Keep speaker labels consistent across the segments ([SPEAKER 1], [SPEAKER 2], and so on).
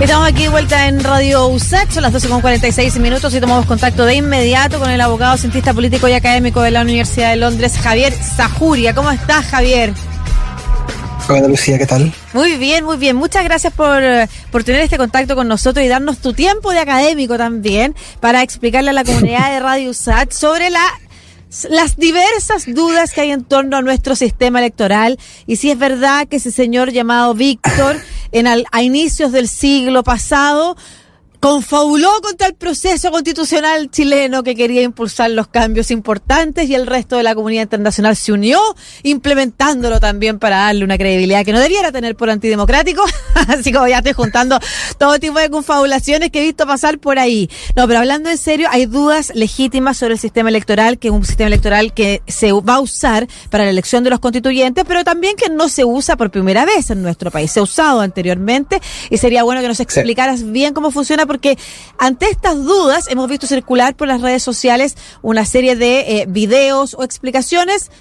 [SPEAKER 1] Estamos aquí de vuelta en Radio USAT, son las 12.46 minutos y tomamos contacto de inmediato con el abogado, cientista político y académico de la Universidad de Londres, Javier Zajuria. ¿Cómo estás, Javier?
[SPEAKER 2] Hola, Lucía, ¿qué tal?
[SPEAKER 1] Muy bien, muy bien. Muchas gracias por, por tener este contacto con nosotros y darnos tu tiempo de académico también para explicarle a la comunidad de Radio USAT sobre la las diversas dudas que hay en torno a nuestro sistema electoral y si es verdad que ese señor llamado Víctor en a inicios del siglo pasado confabuló contra el proceso constitucional chileno que quería impulsar los cambios importantes y el resto de la comunidad internacional se unió implementándolo también para darle una credibilidad que no debiera tener por antidemocrático. Así como ya estoy juntando todo tipo de confabulaciones que he visto pasar por ahí. No, pero hablando en serio, hay dudas legítimas sobre el sistema electoral, que es un sistema electoral que se va a usar para la elección de los constituyentes, pero también que no se usa por primera vez en nuestro país. Se ha usado anteriormente y sería bueno que nos explicaras bien cómo funciona porque ante estas dudas hemos visto circular por las redes sociales una serie de eh, videos o explicaciones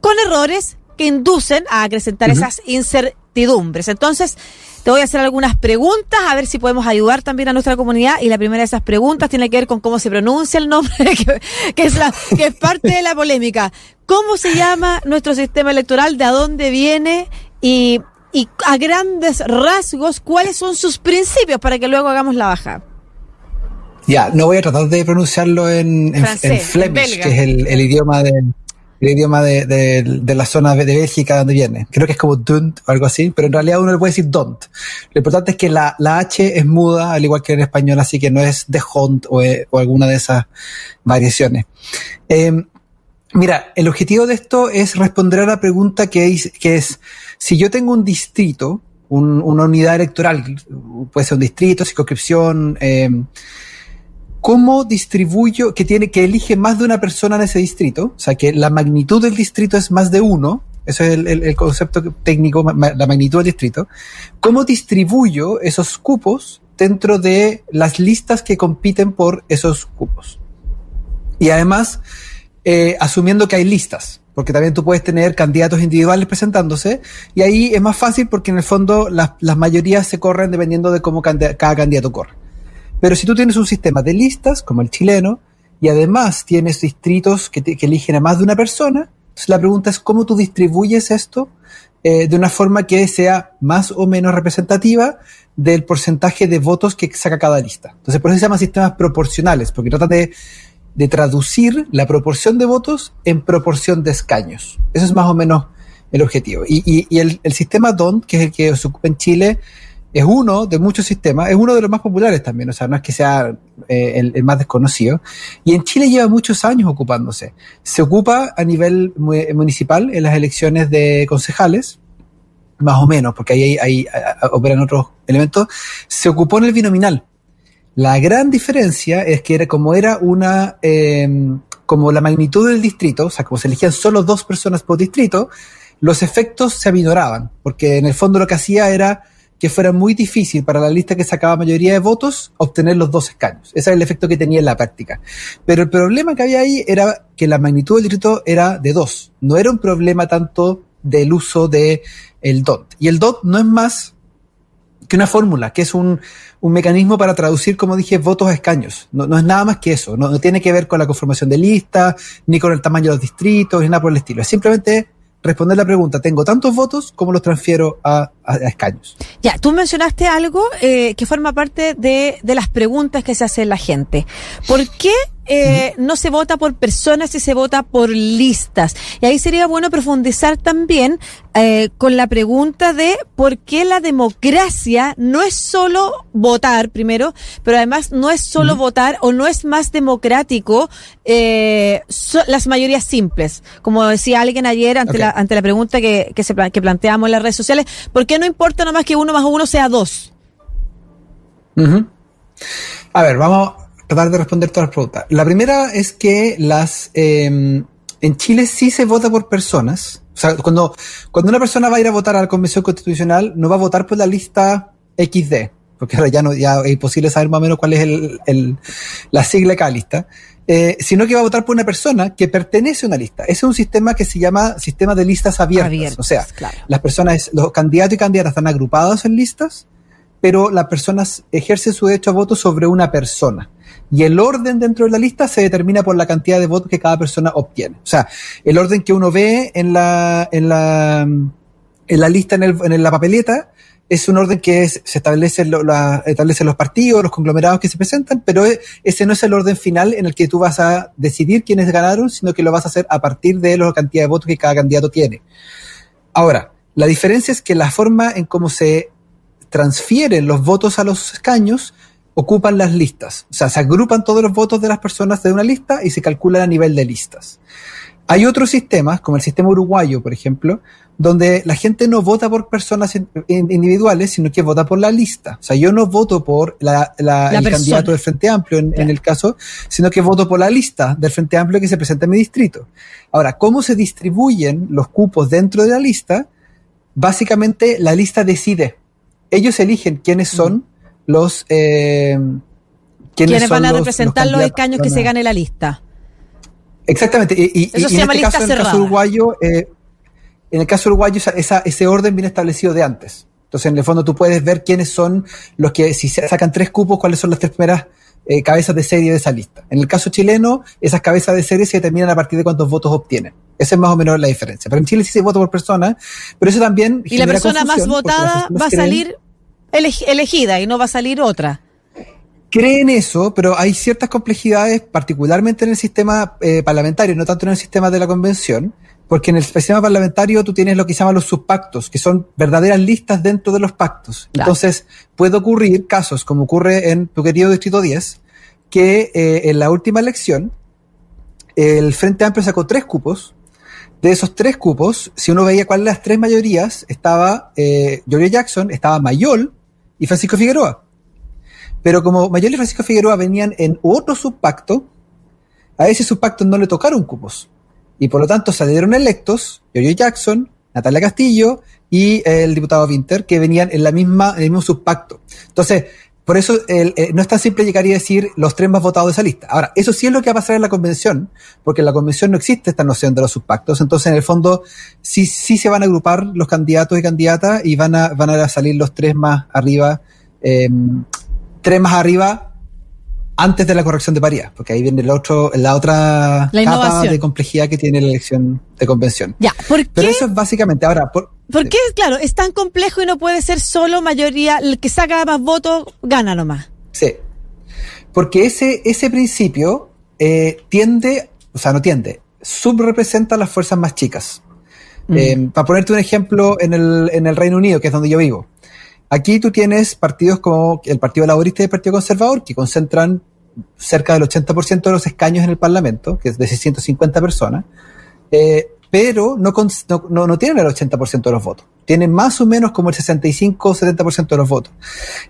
[SPEAKER 1] con errores que inducen a acrecentar esas incertidumbres. Entonces, te voy a hacer algunas preguntas, a ver si podemos ayudar también a nuestra comunidad. Y la primera de esas preguntas tiene que ver con cómo se pronuncia el nombre, que, es, la, que es parte de la polémica. ¿Cómo se llama nuestro sistema electoral? ¿De dónde viene? Y y a grandes rasgos cuáles son sus principios para que luego hagamos la baja.
[SPEAKER 2] Ya, no voy a tratar de pronunciarlo en, en, Flemish, que es el, idioma de el idioma de, de, la zona de Bélgica donde viene. Creo que es como dunt o algo así, pero en realidad uno le puede decir don't. Lo importante es que la, la H es muda, al igual que en español, así que no es de hunt o, o alguna de esas variaciones. Eh, Mira, el objetivo de esto es responder a la pregunta que es, que es si yo tengo un distrito, una unidad electoral, puede ser un distrito, circunscripción, eh, ¿cómo distribuyo, que tiene, que elige más de una persona en ese distrito? O sea, que la magnitud del distrito es más de uno, eso es el, concepto técnico, la magnitud del distrito. ¿Cómo distribuyo esos cupos dentro de las listas que compiten por esos cupos? Y además, eh, asumiendo que hay listas, porque también tú puedes tener candidatos individuales presentándose, y ahí es más fácil porque en el fondo las, mayorías se corren dependiendo de cómo cada candidato corre. Pero si tú tienes un sistema de listas, como el chileno, y además tienes distritos que, eligen a más de una persona, entonces la pregunta es cómo tú distribuyes esto eh, de una forma que sea más o menos representativa del porcentaje de votos que saca cada lista. Entonces por eso se llaman sistemas proporcionales, porque tratan de de traducir la proporción de votos en proporción de escaños. Eso es más o menos el objetivo. Y, el, sistema DONT, que es el que se ocupa en Chile, es uno de muchos sistemas, es uno de los más populares también, o sea, no es que sea eh, el, más desconocido. Y en Chile lleva muchos años ocupándose. Se ocupa a nivel municipal en las elecciones de concejales, más o menos, porque ahí, ahí operan otros elementos. Se ocupó en el binominal la gran diferencia es que era como era una, em, como la magnitud del distrito, o sea, como se elegían solo dos personas por distrito, los efectos se aminoraban, porque en el fondo lo que hacía era que fuera muy difícil para la lista que sacaba mayoría de votos obtener los dos escaños. Ese era el efecto que tenía en la práctica. Pero el problema que había ahí era que la magnitud del distrito era de dos. No era un problema tanto del uso de el DOT. Y el DOT no es más que una fórmula, que es un, un mecanismo para traducir, como dije, votos a escaños. No, no es nada más que eso. No, tiene que ver con la conformación de listas, ni con el tamaño de los distritos, ni nada por el estilo. Es simplemente responder la pregunta, tengo tantos votos, ¿cómo los transfiero a, escaños?
[SPEAKER 1] Ya, tú mencionaste algo eh, que forma parte de, de las preguntas que se hace la gente. ¿Por qué eh, no se vota por personas y se vota por listas. Y ahí sería bueno profundizar también eh, con la pregunta de por qué la democracia no es solo votar primero, pero además no es solo votar o no es más democrático eh, las mayorías simples. Como decía alguien ayer ante, la, ante la pregunta que, que, se, que planteamos en las redes sociales, ¿por qué no importa nomás que uno más uno sea dos?
[SPEAKER 2] A ver, vamos, tratar de responder todas las preguntas. La primera es que las em, en Chile sí se vota por personas. O sea, cuando, cuando una persona va a ir a votar a la Convención Constitucional, no va a votar por la lista XD, porque ahora ya, no, ya es imposible saber más o menos cuál es el, el la sigla de cada lista, eh, sino que va a votar por una persona que pertenece a una lista. Ese es un sistema que se llama sistema de listas abiertas. o sea, las personas, los candidatos y candidatas están agrupados en listas pero las personas ejercen su derecho a voto sobre una persona. Y el orden dentro de la lista se determina por la cantidad de votos que cada persona obtiene. O sea, el orden que uno ve en la, en la, en la lista, en, el, en la papeleta, es un orden que se establece establecen los partidos, los conglomerados que se presentan, pero e, ese no es el orden final en el que tú vas a decidir quiénes ganaron, sino que lo vas a hacer a partir de la cantidad de votos que cada candidato tiene. Ahora, la diferencia es que la forma en cómo se transfieren los votos a los escaños ocupan las listas. O sea, se agrupan todos los votos de las personas de una lista y se calculan a nivel de listas. Hay otros sistemas, como el sistema uruguayo, por ejemplo, donde la gente no vota por personas individuales, sino que vota por la lista. O sea, yo no voto por la, el candidato del Frente Amplio en, el caso, sino que voto por la lista del Frente Amplio que se presenta en mi distrito. Ahora, ¿cómo se distribuyen los cupos dentro de la lista? Básicamente, la lista decide. Ellos eligen quiénes son los... Eh,
[SPEAKER 1] ¿Quiénes, van a representar los, escaños que se gane la lista?
[SPEAKER 2] Exactamente. Y, Eso se llama este lista en el caso uruguayo, eh, en el caso uruguayo, esa, ese orden viene establecido de antes. Entonces, en el fondo, tú puedes ver quiénes son los que, si se sacan tres cupos, cuáles son las tres primeras eh, cabezas de serie de esa lista. En el caso chileno, esas cabezas de serie se determinan a partir de cuántos votos obtienen. Esa es más o menos la diferencia. Pero en Chile sí se vota por persona, pero eso también.
[SPEAKER 1] Y la persona más votada va a salir elegida y no va a salir otra
[SPEAKER 2] creen eso, pero hay ciertas complejidades, particularmente en el sistema eh, parlamentario, no tanto en el sistema de la convención, porque en el sistema parlamentario tú tienes lo que se llaman los subpactos, que son verdaderas listas dentro de los pactos. Entonces, puede ocurrir casos, como ocurre en tu querido Distrito 10, que eh, en la última elección el Frente Amplio sacó tres cupos. De esos tres cupos, si uno veía cuáles las tres mayorías, estaba eh, Jackson, estaba Mayol y Francisco Figueroa. Pero como Mayol y Francisco Figueroa venían en otro subpacto, a ese subpacto no le tocaron cupos y por lo tanto salieron electos Yoyo Jackson, Natalia Castillo y el diputado Winter, que venían en la misma, en el mismo subpacto. Entonces, por eso eh, no es tan simple llegar y decir los tres más votados de esa lista. Ahora, eso sí es lo que va a pasar en la convención, porque en la convención no existe esta noción de los subpactos. Entonces, en el fondo, sí, sí se van a agrupar los candidatos y candidatas y van a, van a salir los tres más arriba, eh, tres más arriba antes de la corrección de paridad, porque ahí viene el otro, la otra capa de complejidad que tiene la elección de convención.
[SPEAKER 1] Ya, ¿por qué?
[SPEAKER 2] Pero eso es básicamente ahora.
[SPEAKER 1] Por, qué, claro, es tan complejo y no puede ser solo mayoría, el que saca más votos gana nomás?
[SPEAKER 2] Sí. Porque ese, ese principio eh, tiende, o sea, no tiende, subrepresenta las fuerzas más chicas. Mm. Eh, para ponerte un ejemplo, en el, en el Reino Unido, que es donde yo vivo, Aquí tú tienes partidos como el Partido Laborista y el Partido Conservador que concentran cerca del 80% de los escaños en el Parlamento, que es de 650 personas, eh, pero no, no, no, tienen el 80% de los votos. Tienen más o menos como el 65 o 70% de los votos.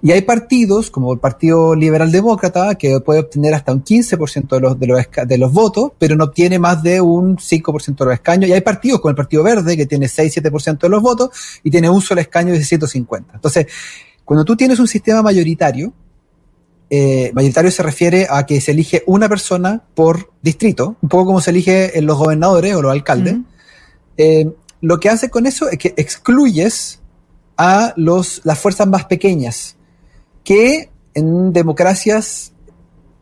[SPEAKER 2] Y hay partidos, como el Partido Liberal Demócrata, que puede obtener hasta un 15% de los, de, los, de los votos, pero no obtiene más de un 5% de los escaños. Y hay partidos como el Partido Verde, que tiene 6-7% de los votos y tiene un solo escaño de 150. Entonces, cuando tú tienes un sistema mayoritario, eh, mayoritario se refiere a que se elige una persona por distrito, un poco como se elige en los gobernadores o los alcaldes. Eh, lo que hace con eso es que excluyes a los, las fuerzas más pequeñas, que en democracias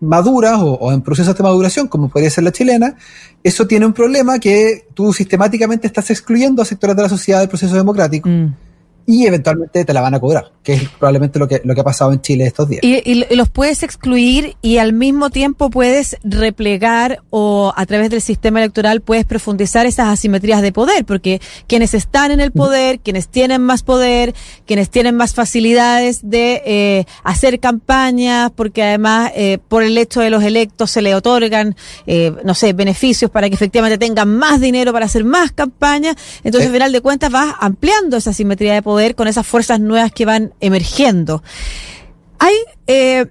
[SPEAKER 2] maduras o, en procesos de maduración, como podría ser la chilena, eso tiene un problema que tú sistemáticamente estás excluyendo a sectores de la sociedad del proceso democrático. Mm y eventualmente te la van a cobrar, que es probablemente lo que, lo que ha pasado en Chile estos días.
[SPEAKER 1] Y, los puedes excluir y al mismo tiempo puedes replegar o a través del sistema electoral puedes profundizar esas asimetrías de poder, porque quienes están en el poder, quienes tienen más poder, quienes tienen más facilidades de eh, hacer campañas, porque además eh, por el hecho de los electos se le otorgan, eh, no sé, beneficios para que efectivamente tengan más dinero para hacer más campañas, entonces al final de cuentas vas ampliando esa asimetría de poder con esas fuerzas nuevas que van emergiendo. Hay eh,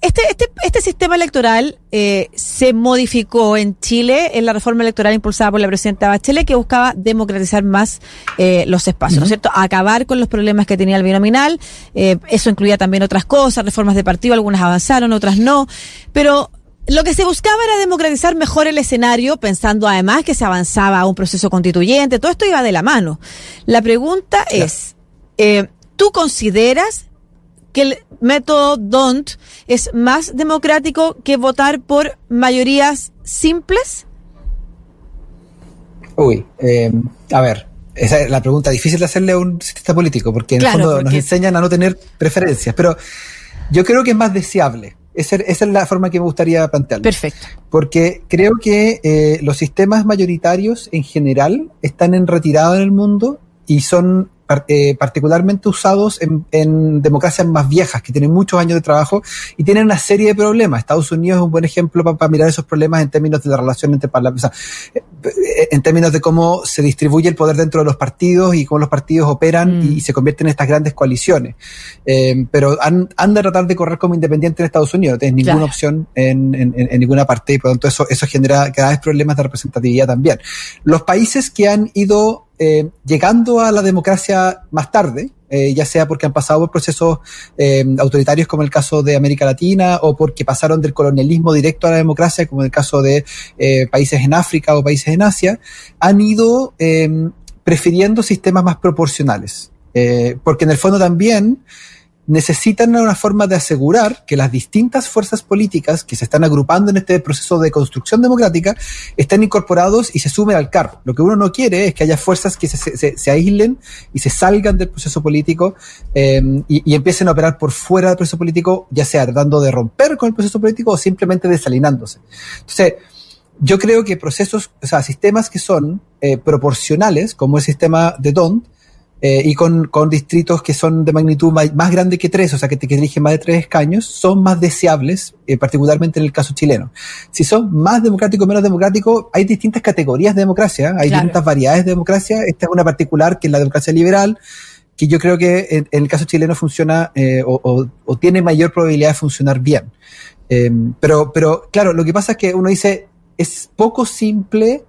[SPEAKER 1] este, este, este sistema electoral eh, se modificó en Chile en la reforma electoral impulsada por la presidenta Bachelet que buscaba democratizar más eh, los espacios, ¿no es cierto? Acabar con los problemas que tenía el binominal. eso incluía también otras cosas, reformas de partido, algunas avanzaron, otras no. Pero lo que se buscaba era democratizar mejor el escenario, pensando además que se avanzaba a un proceso constituyente. Todo esto iba de la mano. La pregunta es, eh, ¿tú consideras que el método DONT es más democrático que votar por mayorías simples?
[SPEAKER 2] Uy, eh, a ver, esa es la pregunta difícil de hacerle a un sistema político, porque en el fondo nos enseñan a no tener preferencias, pero yo creo que es más deseable. Esa, es la forma que me gustaría plantearlo.
[SPEAKER 1] Perfecto.
[SPEAKER 2] Porque creo que eh, los sistemas mayoritarios en general están en retirada en el mundo y son eh, particularmente usados en, democracias más viejas, que tienen muchos años de trabajo y tienen una serie de problemas. Estados Unidos es un buen ejemplo para, mirar esos problemas en términos de la relación entre parlamentos, eh, en términos de cómo se distribuye el poder dentro de los partidos y cómo los partidos operan y, mm. se convierten en estas grandes coaliciones. Eh, pero han, han, de tratar de correr como independiente en Estados Unidos, no tienes ninguna opción en, en, ninguna parte y por lo tanto eso, eso genera cada vez problemas de representatividad también. Los países que han ido eh, llegando a la democracia más tarde, eh, ya sea porque han pasado por procesos eh, autoritarios como el caso de América Latina o porque pasaron del colonialismo directo a la democracia como el caso de países en África o países en Asia, han ido prefiriendo sistemas más proporcionales. porque en el fondo también necesitan una forma de asegurar que las distintas fuerzas políticas que se están agrupando en este proceso de construcción democrática estén incorporados y se sumen al carro. Lo que uno no quiere es que haya fuerzas que se, se, aíslen y se salgan del proceso político em, y, empiecen a operar por fuera del proceso político, ya sea tratando de romper con el proceso político o simplemente desalinándose. Entonces, yo creo que procesos, o sea, sistemas que son eh, proporcionales, como el sistema de DONT, eh, y con, con, distritos que son de magnitud más, grande que tres, o sea, que, te, que eligen más de tres escaños, son más deseables, eh, particularmente en el caso chileno. Si son más democráticos o menos democráticos, hay distintas categorías de democracia, hay distintas variedades de democracia. Esta es una particular que es la democracia liberal, que yo creo que en, el caso chileno funciona eh, o, o, tiene mayor probabilidad de funcionar bien. pero, pero claro, lo que pasa es que uno dice, es poco simple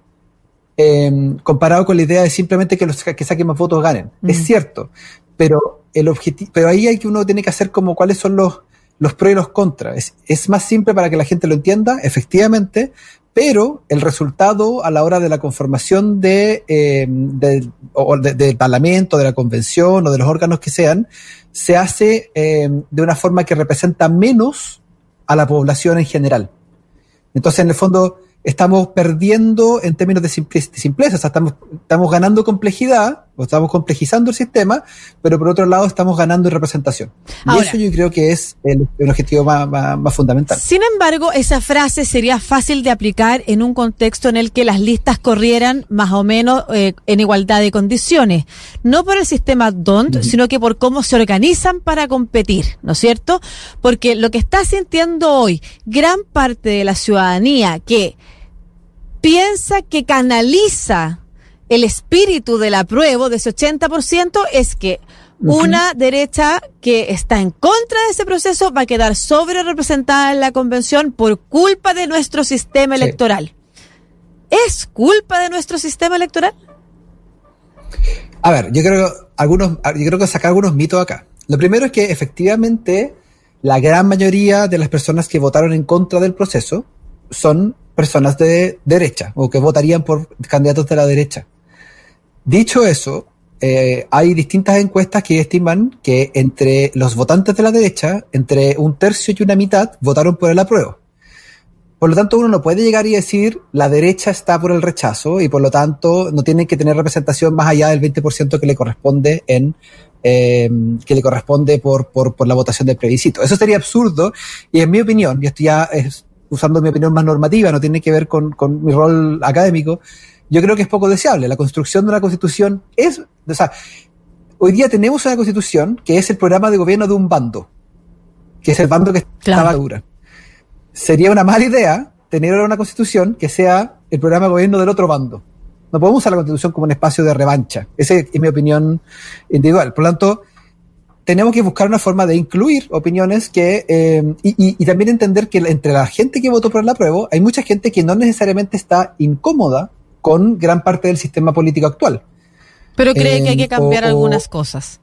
[SPEAKER 2] Em, comparado con la idea de simplemente que los que saquen más votos ganen. Es mm. cierto, pero el objetivo, pero ahí hay que uno tiene que hacer como cuáles son los, los pros y los contras. Es, más simple para que la gente lo entienda, efectivamente, pero el resultado a la hora de la conformación de, eh, del Parlamento, de la Convención o de los órganos que sean, se hace em, de una forma que representa menos a la población en general. Entonces, en el fondo, estamos perdiendo en términos de simpleza, o sea, estamos, estamos ganando complejidad, o estamos complejizando el sistema, pero por otro lado estamos ganando en representación. y eso yo creo que es el, objetivo más, fundamental.
[SPEAKER 1] Sin embargo, esa frase sería fácil de aplicar en un contexto en el que las listas corrieran más o menos eh, en igualdad de condiciones, no por el sistema DONT, sino que por cómo se organizan para competir, ¿no es cierto? Porque lo que está sintiendo hoy gran parte de la ciudadanía que piensa que canaliza el espíritu del apruebo de ese 80% es que una derecha que está en contra de ese proceso va a quedar sobre representada en la convención por culpa de nuestro sistema electoral. ¿Es culpa de nuestro sistema electoral?
[SPEAKER 2] A ver, yo creo algunos, yo creo que sacar algunos mitos acá. Lo primero es que efectivamente la gran mayoría de las personas que votaron en contra del proceso son personas de derecha o que votarían por candidatos de la derecha. Dicho eso, eh, hay distintas encuestas que estiman que entre los votantes de la derecha, entre un tercio y una mitad votaron por el apruebo. Por lo tanto, uno no puede llegar y decir la derecha está por el rechazo y por lo tanto no tiene que tener representación más allá del 20% que le corresponde en eh, que le corresponde por, por, por la votación del plebiscito. Eso sería absurdo y en mi opinión, y esto ya es usando mi opinión más normativa, no tiene que ver con, mi rol académico, yo creo que es poco deseable. La construcción de una constitución es, o sea, hoy día tenemos una constitución que es el programa de gobierno de un bando, que es el bando que está dura. Sería una mala idea tener una constitución que sea el programa de gobierno del otro bando. No podemos usar la constitución como un espacio de revancha. Esa es mi opinión individual. Por lo tanto, tenemos que buscar una forma de incluir opiniones que eh, y, también entender que entre la gente que votó por la prueba hay mucha gente que no necesariamente está incómoda con gran parte del sistema político actual.
[SPEAKER 1] Pero cree que hay que cambiar algunas cosas.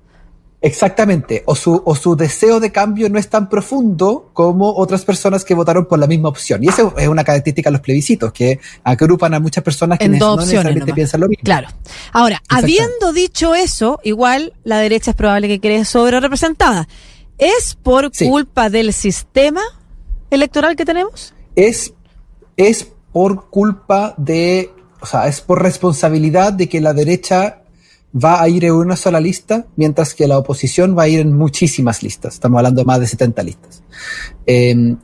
[SPEAKER 2] Exactamente, o su, o su deseo de cambio no es tan profundo como otras personas que votaron por la misma opción. Y eso es una característica de los plebiscitos, que agrupan a muchas personas que no necesariamente piensan lo mismo.
[SPEAKER 1] Claro. Ahora, habiendo dicho eso, igual la derecha es probable que quede sobre representada. ¿Es por culpa del sistema electoral que tenemos?
[SPEAKER 2] Es, es por culpa de, o sea, es por responsabilidad de que la derecha va a ir en una sola lista, mientras que la oposición va a ir en muchísimas listas. Estamos hablando de más de 70 listas. Em,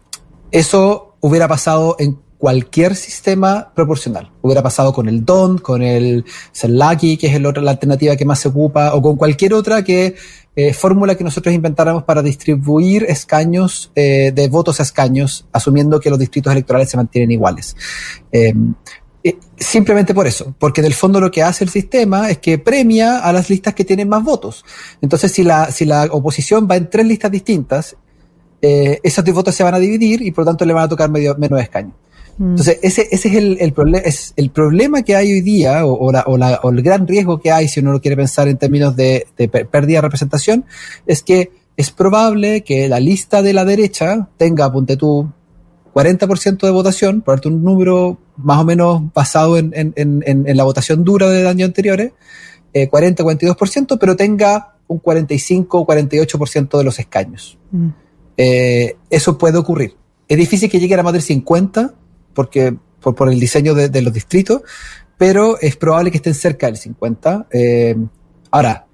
[SPEAKER 2] eso hubiera pasado en cualquier sistema proporcional. Hubiera pasado con el DON, con el CELACI, que es la alternativa que más se ocupa, o con cualquier otra que eh, fórmula que nosotros inventáramos para distribuir escaños eh, de votos a escaños, asumiendo que los distritos electorales se mantienen iguales. Em, simplemente por eso, porque en el fondo lo que hace el sistema es que premia a las listas que tienen más votos. Entonces, si la, si la oposición va en tres listas distintas, eh, esos votos se van a dividir y por lo tanto le van a tocar medio, menos escaños. Mm. Entonces, ese, ese es el, el, es el problema que hay hoy día, o, la, o, la, o, el gran riesgo que hay, si uno lo quiere pensar en términos de, de pérdida de representación, es que es probable que la lista de la derecha tenga, ponte tú, 40% de votación, por darte un número más o menos basado en, en, en, en la votación dura de años anteriores, eh, 40-42%, pero tenga un 45 o 48% de los escaños. Mm. Eh, eso puede ocurrir. Es difícil que llegue a más del 50, porque por, por el diseño de, de, los distritos, pero es probable que estén cerca del 50. Eh, ahora,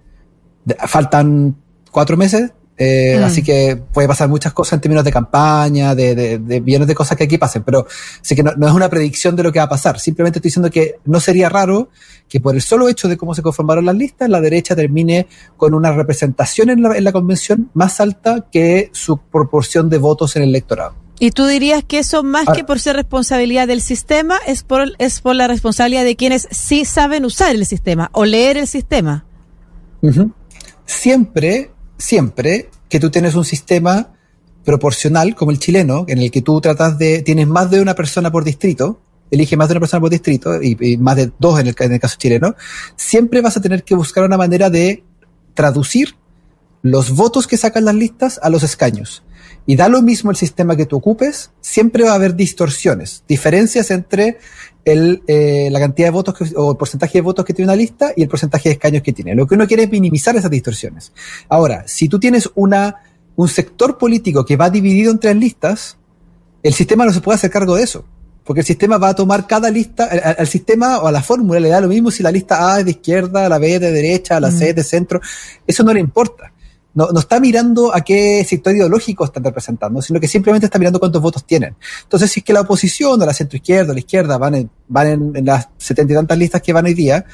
[SPEAKER 2] faltan cuatro meses, eh, mm. Así que puede pasar muchas cosas en términos de campaña, de, de, de millones de cosas que aquí pasen, pero sí que no, no, es una predicción de lo que va a pasar. Simplemente estoy diciendo que no sería raro que por el solo hecho de cómo se conformaron las listas, la derecha termine con una representación en la, en la convención más alta que su proporción de votos en el electorado.
[SPEAKER 1] ¿Y tú dirías que eso más que por ser responsabilidad del sistema es por, es por la responsabilidad de quienes sí saben usar el sistema o leer el sistema?
[SPEAKER 2] Uh -huh. Siempre siempre que tú tienes un sistema proporcional como el chileno, en el que tú tratas de, tienes más de una persona por distrito, elige más de una persona por distrito y, más de dos en el, en el, caso chileno, siempre vas a tener que buscar una manera de traducir los votos que sacan las listas a los escaños. Y da lo mismo el sistema que tú ocupes, siempre va a haber distorsiones, diferencias entre el, eh, la cantidad de votos que, o el porcentaje de votos que tiene una lista y el porcentaje de escaños que tiene. Lo que uno quiere es minimizar esas distorsiones. Ahora, si tú tienes una, un sector político que va dividido en tres listas, el sistema no se puede hacer cargo de eso. Porque el sistema va a tomar cada lista, al, al sistema o a la fórmula le da lo mismo si la lista A es de izquierda, la B es de derecha, la C es de centro. Eso no le importa no, no está mirando a qué sector ideológico están representando, sino que simplemente está mirando cuántos votos tienen. Entonces, si es que la oposición o la centroizquierda o la izquierda van en, van en, en las setenta y tantas listas que van hoy día,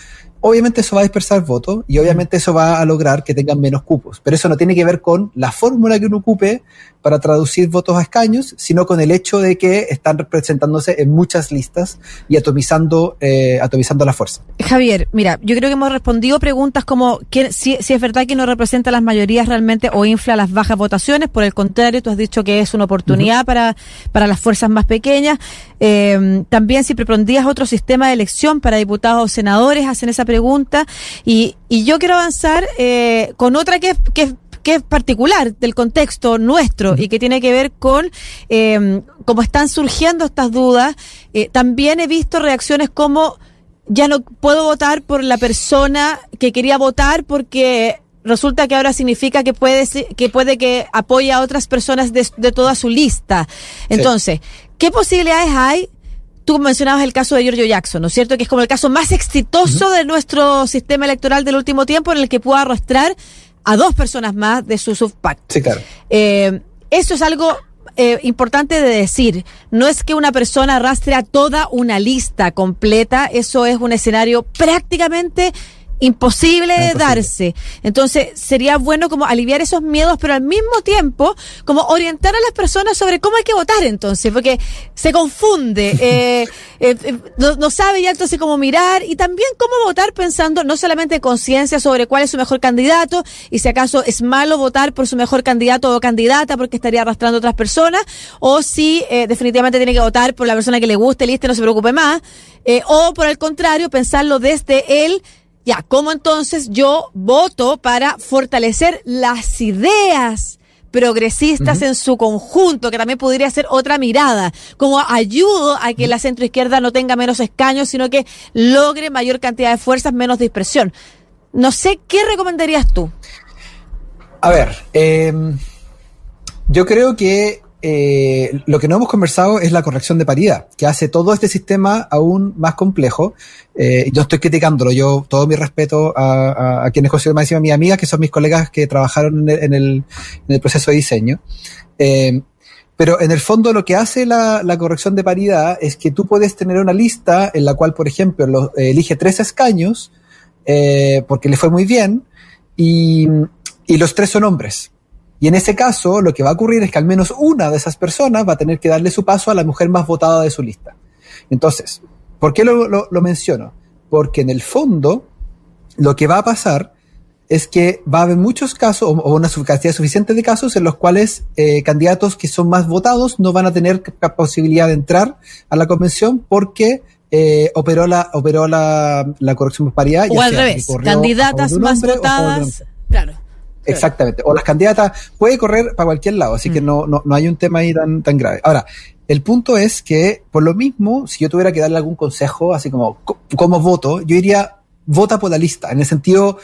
[SPEAKER 2] obviamente eso va a dispersar votos y obviamente eso va a lograr que tengan menos cupos. Pero eso no tiene que ver con la fórmula que uno ocupe para traducir votos a escaños, sino con el hecho de que están representándose en muchas listas y atomizando, eh, atomizando la fuerza.
[SPEAKER 1] Javier, mira, yo creo que hemos respondido preguntas como que, si, si, es verdad que no representa las mayorías realmente o infla las bajas votaciones, por el contrario, tú has dicho que es una oportunidad uh -huh. para, para las fuerzas más pequeñas. Eh, también si propondrías otro sistema de elección para diputados o senadores, hacen esa pregunta. Y, y yo quiero avanzar eh, con otra que, que que es particular del contexto nuestro y que tiene que ver con eh, cómo están surgiendo estas dudas. Eh, también he visto reacciones como ya no puedo votar por la persona que quería votar porque resulta que ahora significa que puede que puede que apoye a otras personas de, de toda su lista. Entonces, sí. ¿qué posibilidades hay? Tú mencionabas el caso de Giorgio Jackson, ¿no es cierto? Que es como el caso más exitoso uh -huh. de nuestro sistema electoral del último tiempo en el que pudo arrastrar a dos personas más de su subpact.
[SPEAKER 2] Sí, claro.
[SPEAKER 1] Eh, eso es algo eh, importante de decir. No es que una persona arrastre a toda una lista completa, eso es un escenario prácticamente imposible de darse. Entonces, sería bueno como aliviar esos miedos, pero al mismo tiempo, como orientar a las personas sobre cómo hay que votar entonces, porque se confunde, eh, eh, eh, no, no, sabe ya entonces cómo mirar y también cómo votar pensando no solamente conciencia sobre cuál es su mejor candidato y si acaso es malo votar por su mejor candidato o candidata porque estaría arrastrando a otras personas, o si eh, definitivamente tiene que votar por la persona que le guste, listo, no se preocupe más, eh, o por el contrario, pensarlo desde él ya, ¿cómo entonces yo voto para fortalecer las ideas progresistas uh -huh. en su conjunto, que también podría ser otra mirada, como ayudo a que la centroizquierda no tenga menos escaños, sino que logre mayor cantidad de fuerzas, menos dispersión. No sé, ¿qué recomendarías tú?
[SPEAKER 2] A ver, eh, Yo creo que eh, lo que no hemos conversado es la corrección de paridad, que hace todo este sistema aún más complejo. Eh, yo estoy criticándolo, yo todo mi respeto a, a, quienes considero más encima mis amigas, que son mis colegas que trabajaron en el, en el, proceso de diseño. Eh, pero en el fondo lo que hace la, corrección de paridad es que tú puedes tener una lista en la cual, por ejemplo, lo, elige tres escaños, eh, porque le fue muy bien, y los tres son hombres. Y en ese caso, lo que va a ocurrir es que al menos una de esas personas va a tener que darle su paso a la mujer más votada de su lista. Entonces, ¿por qué lo, lo, menciono? Porque en el fondo, lo que va a pasar es que va a haber muchos casos, o una cantidad suficiente de casos, en los cuales eh, candidatos que son más votados no van a tener posibilidad de entrar a la convención porque eh, operó la operó la, la corrección de paridad.
[SPEAKER 1] O al revés, candidatas más votadas. Claro.
[SPEAKER 2] Exactamente. O las candidatas puede correr para cualquier lado, así que mm. no, no, no hay un tema ahí tan, tan grave. Ahora, el punto es que, por lo mismo, si yo tuviera que darle algún consejo, así como, como voto, yo diría, vota por la lista, en el sentido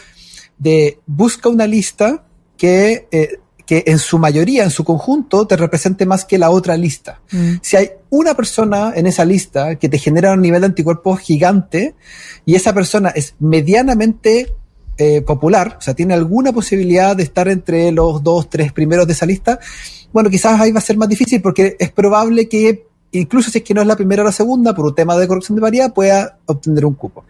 [SPEAKER 2] de busca una lista que, eh, que en su mayoría, en su conjunto, te represente más que la otra lista. Mm. Si hay una persona en esa lista que te genera un nivel de anticuerpos gigante y esa persona es medianamente eh, popular, o sea, tiene alguna posibilidad de estar entre los dos, tres primeros de esa lista, bueno, quizás ahí va a ser más difícil porque es probable que, incluso si es que no es la primera o la segunda, por un tema de corrupción de variedad, pueda obtener un cupo.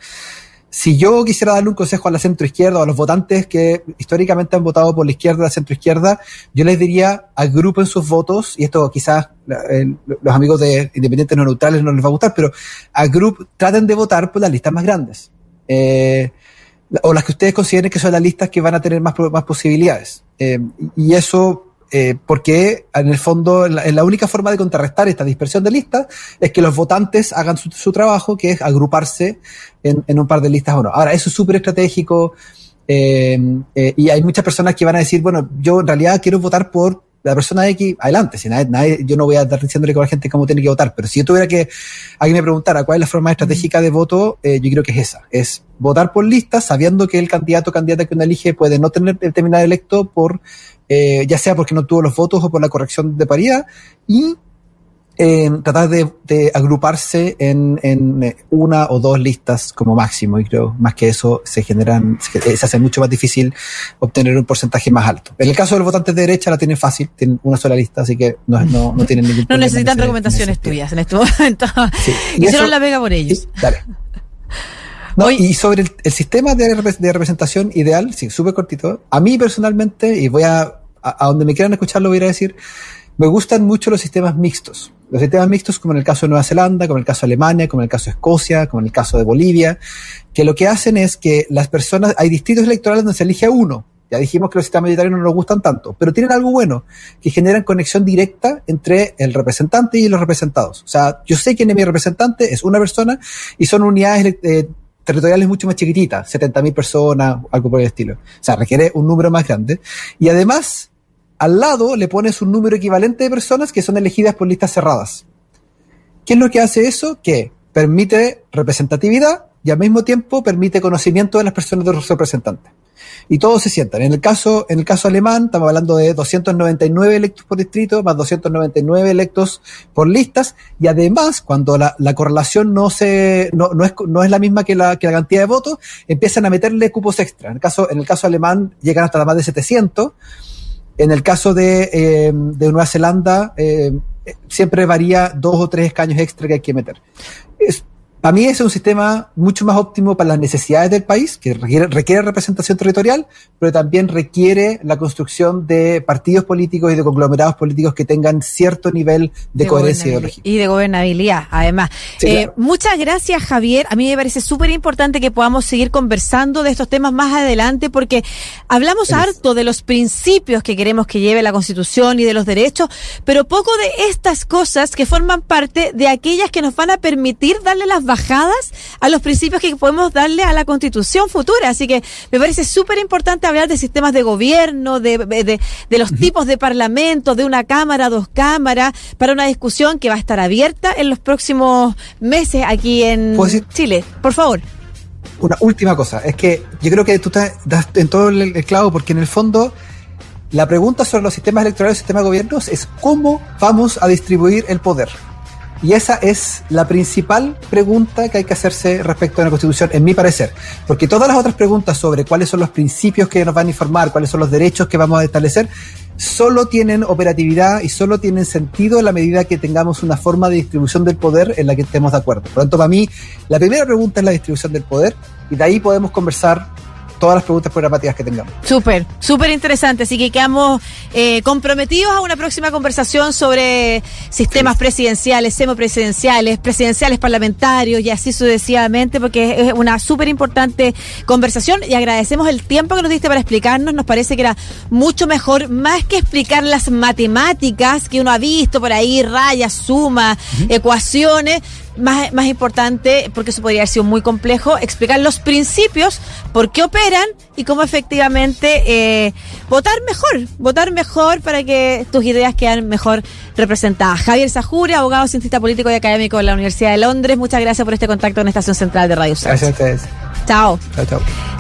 [SPEAKER 2] Si yo quisiera darle un consejo a la centroizquierda o a los votantes que históricamente han votado por la izquierda o la centroizquierda, yo les diría agrupen sus votos, y esto quizás los amigos de independientes no neutrales no les va a gustar, pero agrup, traten de votar por las listas más grandes. Eh, o las que ustedes consideren que son las listas que van a tener más, más posibilidades. Eh, y eso, eh, porque en el fondo la, única forma de contrarrestar esta dispersión de listas es que los votantes hagan su, su trabajo, que es agruparse en, en, un par de listas o no. Ahora, eso es súper estratégico. Eh, eh, y hay muchas personas que van a decir, bueno, yo en realidad quiero votar por la persona X, adelante. Si nadie, nadie, yo no voy a estar diciéndole a la gente cómo tiene que votar, pero si yo tuviera que alguien me preguntara cuál es la forma estratégica de voto, eh, yo creo que es esa. Es votar por listas sabiendo que el candidato o candidata que uno elige puede no tener terminar electo por, eh, ya sea porque no tuvo los votos o por la corrección de paridad, y eh, tratar de, de, agruparse en, en, eh, una o dos listas como máximo y creo más que eso se generan se, se hace mucho más difícil obtener un porcentaje más alto en el caso de los votantes de derecha la tienen fácil tienen una sola lista así que no, no, no tienen ningún
[SPEAKER 1] no necesitan recomendaciones tuyas en este momento sí. hicieron la vega por ellos
[SPEAKER 2] sí, dale no, y sobre el, el sistema de, de, representación ideal, sí, súper cortito. A mí personalmente, y voy a, a, a donde me quieran escucharlo, voy a decir, me gustan mucho los sistemas mixtos. Los sistemas mixtos, como en el caso de Nueva Zelanda, como en el caso de Alemania, como en el caso de Escocia, como en el caso de Bolivia, que lo que hacen es que las personas, hay distritos electorales donde se elige a uno. Ya dijimos que los sistemas militares no nos gustan tanto, pero tienen algo bueno, que generan conexión directa entre el representante y los representados. O sea, yo sé quién es mi representante, es una persona, y son unidades eh, territoriales mucho más chiquititas, 70.000 personas, algo por el estilo. O sea, requiere un número más grande. Y además, al lado le pones un número equivalente de personas que son elegidas por listas cerradas. ¿Qué es lo que hace eso? Que permite representatividad y al mismo tiempo permite conocimiento de las personas de los representantes. Y todos se sientan. En el caso, en el caso alemán, estamos hablando de 299 electos por distrito, más 299 electos por listas, y además, cuando la, la correlación no es, la misma que la, que la cantidad de votos, empiezan a meterle cupos extra. En el caso, en el caso alemán, llegan hasta más de 700, en el caso de, eh, de Nueva Zelanda, eh, siempre varía dos o tres escaños extra que hay que meter. Para mí es un sistema mucho más óptimo para las necesidades del país, que requiere, requiere, representación territorial, pero también requiere la construcción de partidos políticos y de conglomerados políticos que tengan cierto nivel de, de coherencia ideológica.
[SPEAKER 1] Y de gobernabilidad, además. Sí, eh, claro. Muchas gracias, Javier. A mí me parece súper importante que podamos seguir conversando de estos temas más adelante, porque hablamos harto de los principios que queremos que lleve la Constitución y de los derechos, pero poco de estas cosas que forman parte de aquellas que nos van a permitir darle las bajadas a los principios que podemos darle a la constitución futura. Así que me parece súper importante hablar de sistemas de gobierno, de, de, de los uh -huh. tipos de parlamento, de una cámara, dos cámaras, para una discusión que va a estar abierta en los próximos meses aquí en Chile. Por favor.
[SPEAKER 2] Una última cosa, es que yo creo que tú estás en todo el clavo porque en el fondo La pregunta sobre los sistemas electorales y sistemas de gobiernos es cómo vamos a distribuir el poder. Y esa es la principal pregunta que hay que hacerse respecto a la Constitución, en mi parecer. Porque todas las otras preguntas sobre cuáles son los principios que nos van a informar, cuáles son los derechos que vamos a establecer, solo tienen operatividad y solo tienen sentido en la medida que tengamos una forma de distribución del poder en la que estemos de acuerdo. Por lo tanto, para mí, la primera pregunta es la distribución del poder y de ahí podemos conversar todas las preguntas programáticas que tengamos.
[SPEAKER 1] Súper, súper interesante. Así que quedamos eh, comprometidos a una próxima conversación sobre sistemas presidenciales, semipresidenciales, presidenciales parlamentarios y así sucesivamente, porque es una súper importante conversación y agradecemos el tiempo que nos diste para explicarnos. Nos parece que era mucho mejor, más que explicar las matemáticas que uno ha visto por ahí, rayas, sumas, ecuaciones más, más importante, porque eso podría haber sido muy complejo, explicar los principios, por qué operan y cómo efectivamente eh, votar mejor, votar mejor para que tus ideas quedan mejor representadas. Javier Sajuri, abogado, cientista político y académico de la Universidad de Londres, muchas gracias por este contacto en Estación Central de Radio
[SPEAKER 2] Gracias a ustedes.
[SPEAKER 1] Chao. Chao, chao.